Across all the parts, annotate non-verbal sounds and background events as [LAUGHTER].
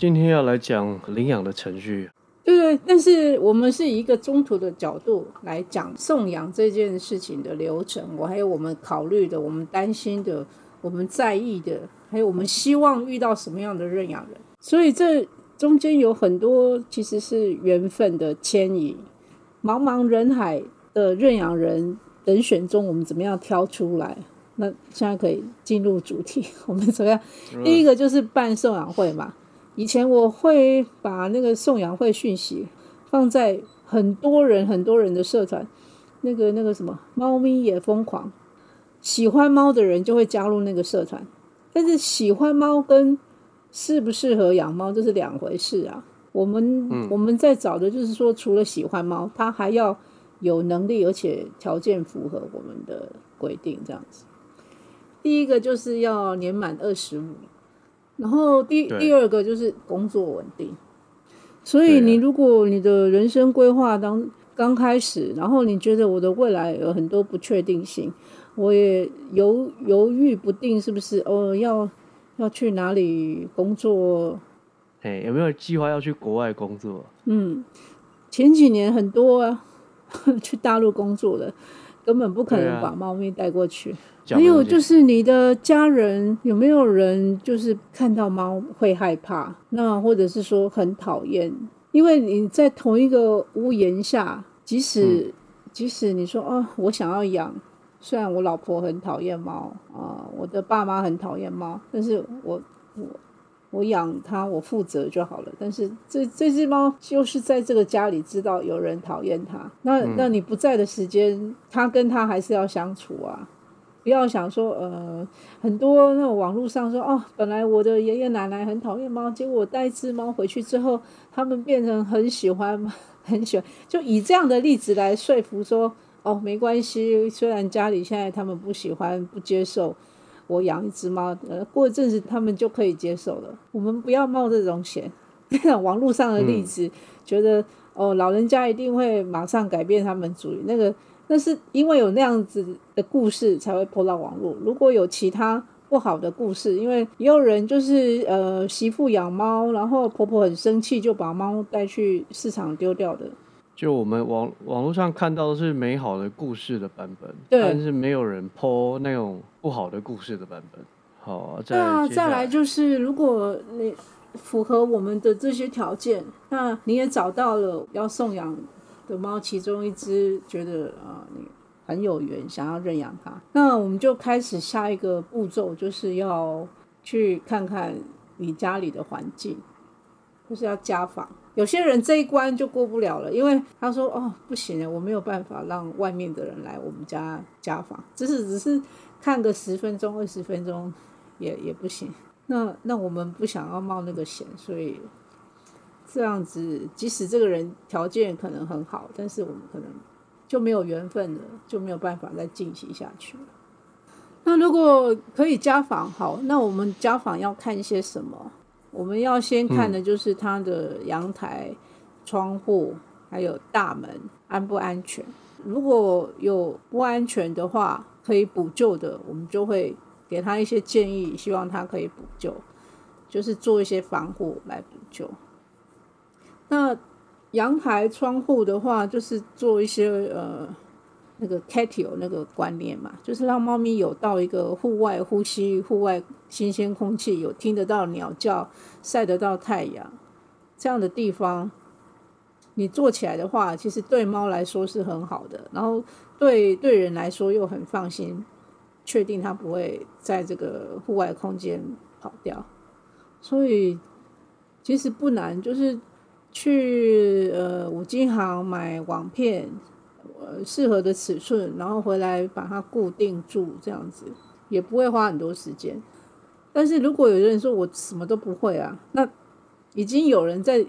今天要来讲领养的程序。对对，但是我们是以一个中途的角度来讲送养这件事情的流程，我还有我们考虑的、我们担心的、我们在意的，还有我们希望遇到什么样的认养人。所以这中间有很多其实是缘分的牵引，茫茫人海的认养人人选中，我们怎么样挑出来？那现在可以进入主题，我们怎么样？第一个就是办送养会嘛。以前我会把那个送养会讯息放在很多人很多人的社团，那个那个什么猫咪也疯狂，喜欢猫的人就会加入那个社团，但是喜欢猫跟适不适合养猫这是两回事啊。我们我们在找的就是说，除了喜欢猫，它还要有能力，而且条件符合我们的规定这样子。第一个就是要年满二十五。然后第第二个就是工作稳定，所以你如果你的人生规划当刚开始，然后你觉得我的未来有很多不确定性，我也犹犹豫不定，是不是哦要要去哪里工作？哎，有没有计划要去国外工作？嗯，前几年很多啊，[LAUGHS] 去大陆工作的，根本不可能把猫咪带过去。还有就是你的家人有没有人就是看到猫会害怕？那或者是说很讨厌？因为你在同一个屋檐下，即使即使你说哦，我想要养，虽然我老婆很讨厌猫啊，我的爸妈很讨厌猫，但是我我我养它，我负责就好了。但是这这只猫就是在这个家里知道有人讨厌它，那那你不在的时间，它跟它还是要相处啊。不要想说，呃，很多那种网络上说，哦，本来我的爷爷奶奶很讨厌猫，结果我带一只猫回去之后，他们变成很喜欢，[LAUGHS] 很喜欢，就以这样的例子来说服说，哦，没关系，虽然家里现在他们不喜欢、不接受我养一只猫，呃，过一阵子他们就可以接受了。我们不要冒这种险。[LAUGHS] 网络上的例子，觉得哦，老人家一定会马上改变他们主意，那个。那是因为有那样子的故事才会泼到网络。如果有其他不好的故事，因为也有人就是呃媳妇养猫，然后婆婆很生气就把猫带去市场丢掉的。就我们网网络上看到的是美好的故事的版本，但是没有人泼那种不好的故事的版本。好，那再来就是如果你符合我们的这些条件，那你也找到了要送养。的猫，其中一只觉得啊，你很有缘，想要认养它。那我们就开始下一个步骤，就是要去看看你家里的环境，就是要家访。有些人这一关就过不了了，因为他说哦，不行了，我没有办法让外面的人来我们家家访，只是只是看个十分钟、二十分钟也也不行。那那我们不想要冒那个险，所以。这样子，即使这个人条件可能很好，但是我们可能就没有缘分了，就没有办法再进行下去了。那如果可以家访，好，那我们家访要看一些什么？我们要先看的就是他的阳台、窗户还有大门安不安全。如果有不安全的话，可以补救的，我们就会给他一些建议，希望他可以补救，就是做一些防护来补救。那阳台窗户的话，就是做一些呃那个 catio 那个观念嘛，就是让猫咪有到一个户外呼吸、户外新鲜空气，有听得到鸟叫、晒得到太阳这样的地方，你做起来的话，其实对猫来说是很好的，然后对对人来说又很放心，确定它不会在这个户外空间跑掉，所以其实不难，就是。去呃五金行买网片，呃适合的尺寸，然后回来把它固定住，这样子也不会花很多时间。但是如果有人说我什么都不会啊，那已经有人在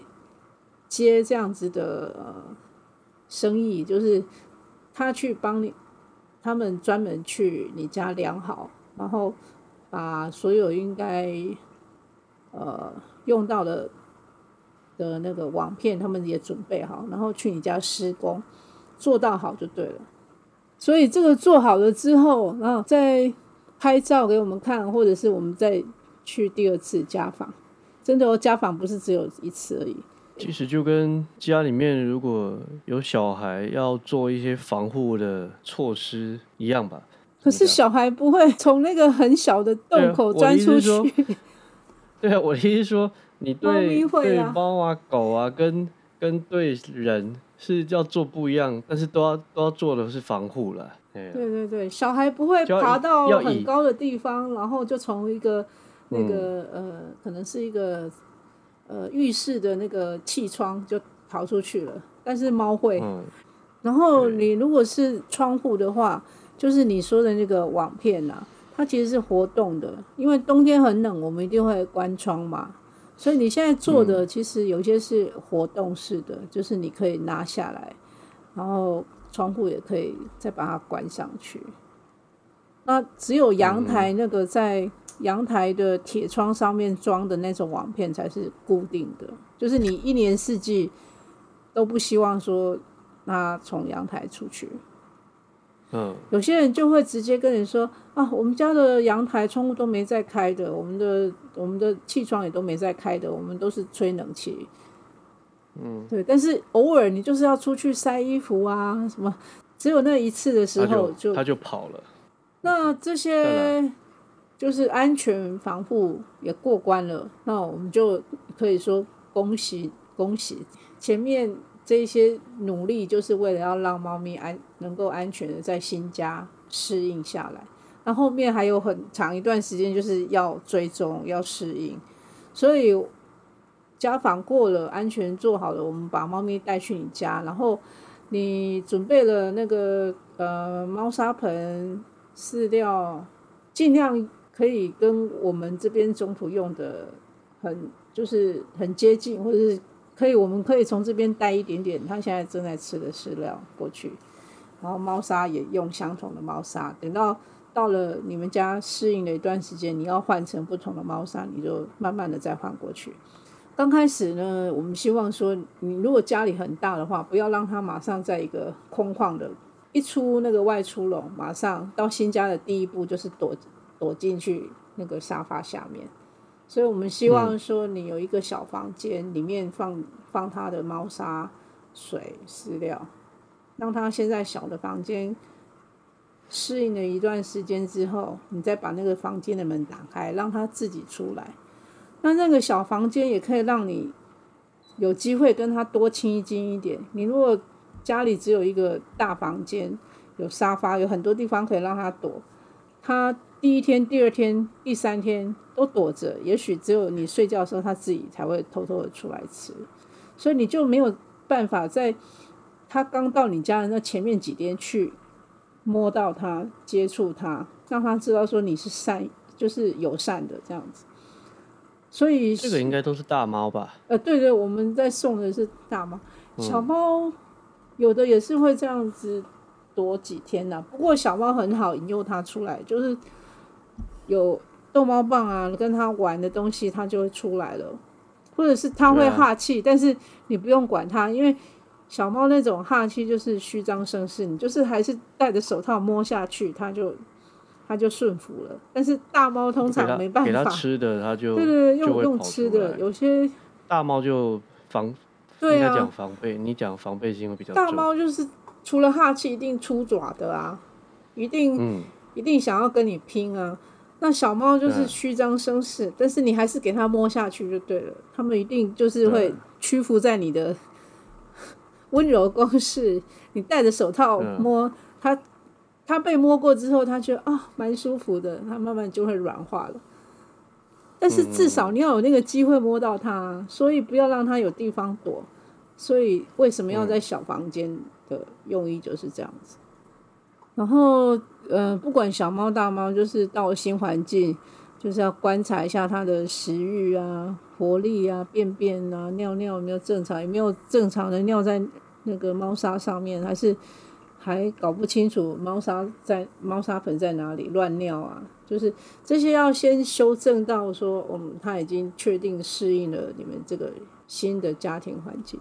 接这样子的呃生意，就是他去帮你，他们专门去你家量好，然后把所有应该呃用到的。的那个网片，他们也准备好，然后去你家施工，做到好就对了。所以这个做好了之后，然后再拍照给我们看，或者是我们再去第二次家访，真的哦，家访不是只有一次而已。其实就跟家里面如果有小孩要做一些防护的措施一样吧。可是小孩不会从那个很小的洞口钻出去。[LAUGHS] 对啊，我的意思说，你对对猫啊、狗啊，跟跟对人是要做不一样，但是都要都要做的是防护了。对对对，小孩不会爬到很高的地方，然后就从一个那个呃，可能是一个。呃，浴室的那个气窗就逃出去了，但是猫会。然后你如果是窗户的话，就是你说的那个网片呐，它其实是活动的，因为冬天很冷，我们一定会关窗嘛。所以你现在做的其实有些是活动式的，就是你可以拿下来，然后窗户也可以再把它关上去。那只有阳台那个在。阳台的铁窗上面装的那种网片才是固定的，就是你一年四季都不希望说它从阳台出去。嗯，有些人就会直接跟你说啊，我们家的阳台窗户都没在开的，我们的我们的气窗也都没在开的，我们都是吹冷气。嗯，对，但是偶尔你就是要出去晒衣服啊，什么，只有那一次的时候就他就跑了。那这些。就是安全防护也过关了，那我们就可以说恭喜恭喜！前面这一些努力就是为了要让猫咪安能够安全的在新家适应下来，那后面还有很长一段时间就是要追踪要适应，所以家访过了，安全做好了，我们把猫咪带去你家，然后你准备了那个呃猫砂盆饲料，尽量。可以跟我们这边中途用的很就是很接近，或者是可以，我们可以从这边带一点点他现在正在吃的饲料过去，然后猫砂也用相同的猫砂。等到到了你们家适应了一段时间，你要换成不同的猫砂，你就慢慢的再换过去。刚开始呢，我们希望说，你如果家里很大的话，不要让它马上在一个空旷的，一出那个外出笼，马上到新家的第一步就是躲。躲进去那个沙发下面，所以我们希望说你有一个小房间，里面放放它的猫砂、水、饲料，让它先在小的房间适应了一段时间之后，你再把那个房间的门打开，让它自己出来。那那个小房间也可以让你有机会跟它多亲近一点。你如果家里只有一个大房间，有沙发，有很多地方可以让它躲，它。第一天、第二天、第三天都躲着，也许只有你睡觉的时候，它自己才会偷偷的出来吃，所以你就没有办法在它刚到你家的那前面几天去摸到它、接触它，让它知道说你是善，就是友善的这样子。所以这个应该都是大猫吧？呃，对对，我们在送的是大猫，小猫有的也是会这样子躲几天呢。不过小猫很好引诱它出来，就是。有逗猫棒啊，跟它玩的东西，它就会出来了。或者是它会哈气，但是你不用管它，因为小猫那种哈气就是虚张声势，你就是还是戴着手套摸下去，它就它就顺服了。但是大猫通常没办法，给它吃的，它就对对对，用用吃的。有些大猫就防，对啊，讲防备，你讲防备心会比较。大猫就是除了哈气，一定出爪的啊，一定嗯，一定想要跟你拼啊。那小猫就是虚张声势，但是你还是给它摸下去就对了。它们一定就是会屈服在你的 [LAUGHS] 温柔攻势。你戴着手套摸它，它被摸过之后，它觉得啊蛮舒服的，它慢慢就会软化了。但是至少你要有那个机会摸到它，所以不要让它有地方躲。所以为什么要在小房间的用意就是这样子。然后，呃，不管小猫大猫，就是到新环境，就是要观察一下它的食欲啊、活力啊、便便啊、尿尿有没有正常，有没有正常的尿在那个猫砂上面，还是还搞不清楚猫砂在猫砂盆在哪里乱尿啊？就是这些要先修正到说，嗯，它已经确定适应了你们这个新的家庭环境。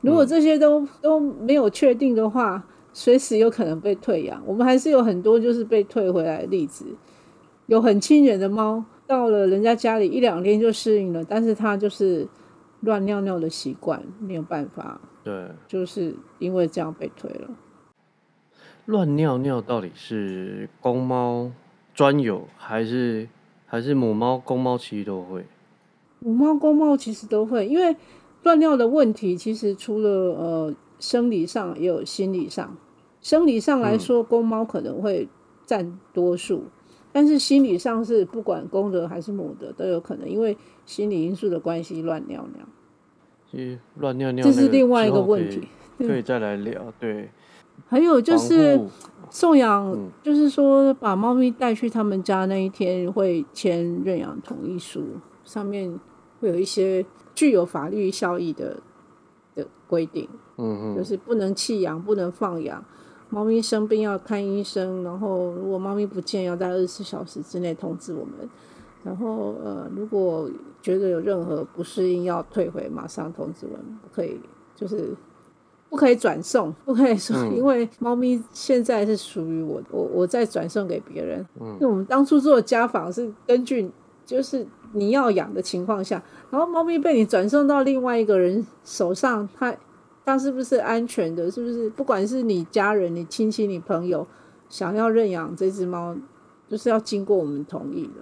如果这些都都没有确定的话，随时有可能被退养，我们还是有很多就是被退回来的例子。有很亲人的猫，到了人家家里一两天就适应了，但是它就是乱尿尿的习惯，没有办法。对，就是因为这样被退了。乱尿尿到底是公猫专有，还是还是母猫、公猫其实都会？母猫、公猫其实都会，因为乱尿的问题，其实除了呃生理上，也有心理上。生理上来说，公猫可能会占多数，但是心理上是不管公的还是母的都有可能，因为心理因素的关系乱尿尿。乱尿尿，这是另外一个问题，可以再来聊。对，还有就是送养，就是说把猫咪带去他们家那一天会签认养同意书，上面会有一些具有法律效益的的规定。嗯嗯，就是不能弃养，不能放养，猫咪生病要看医生，然后如果猫咪不见，要在二十四小时之内通知我们。然后，呃，如果觉得有任何不适应，要退回，马上通知我们，不可以，就是不可以转送，不可以说，因为猫咪现在是属于我，我我再转送给别人。嗯，那我们当初做家访是根据就是你要养的情况下，然后猫咪被你转送到另外一个人手上，它它是不是安全的？是不是不管是你家人、你亲戚、你朋友想要认养这只猫，就是要经过我们同意的。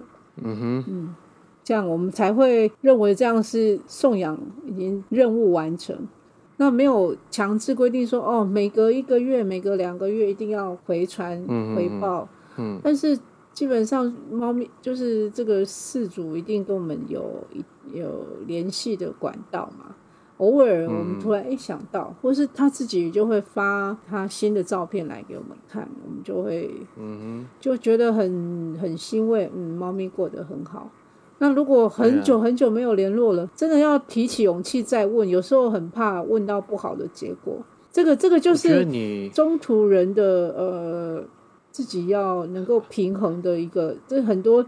嗯哼，嗯，这样我们才会认为这样是送养已经任务完成。那没有强制规定说哦，每隔一个月、每隔两个月一定要回传回报。嗯，但是基本上猫咪就是这个事主一定跟我们有有联系的管道嘛。偶尔我们突然一想到，或是他自己就会发他新的照片来给我们看，我们就会，嗯就觉得很很欣慰，嗯，猫咪过得很好。那如果很久很久没有联络了，真的要提起勇气再问，有时候很怕问到不好的结果。这个这个就是中途人的呃自己要能够平衡的一个，这很多。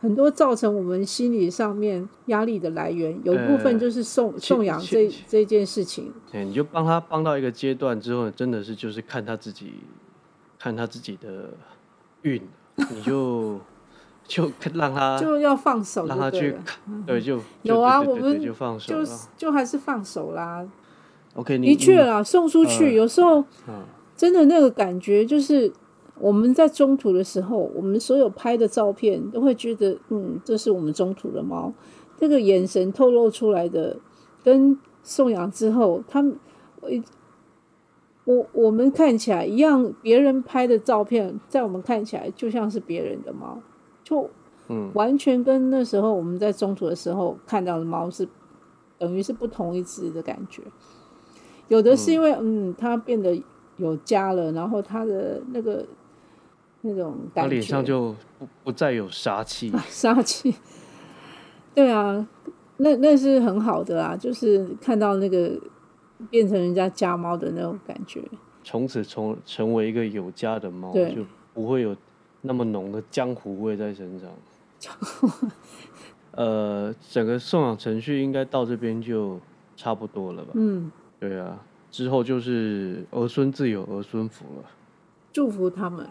很多造成我们心理上面压力的来源，有一部分就是送送养这这件事情。对，你就帮他帮到一个阶段之后，真的是就是看他自己，看他自己的运，你就 [LAUGHS] 就让他就要放手，让他去，对，就 [LAUGHS] 有啊，我们就放手，就就还是放手啦。OK，的确啦，送出去有时候真的那个感觉就是。我们在中途的时候，我们所有拍的照片都会觉得，嗯，这是我们中途的猫。这个眼神透露出来的，跟送养之后，他们，我我我们看起来一样，别人拍的照片，在我们看起来就像是别人的猫，就，嗯，完全跟那时候我们在中途的时候看到的猫是，等于是不同一只的感觉。有的是因为，嗯，它变得有家了，然后它的那个。那种感觉，脸上就不不再有杀气，[LAUGHS] 杀气。对啊，那那是很好的啊，就是看到那个变成人家家猫的那种感觉。从此从成为一个有家的猫，就不会有那么浓的江湖味在身上。[LAUGHS] 呃，整个送养程序应该到这边就差不多了吧？嗯，对啊，之后就是儿孙自有儿孙福了，祝福他们。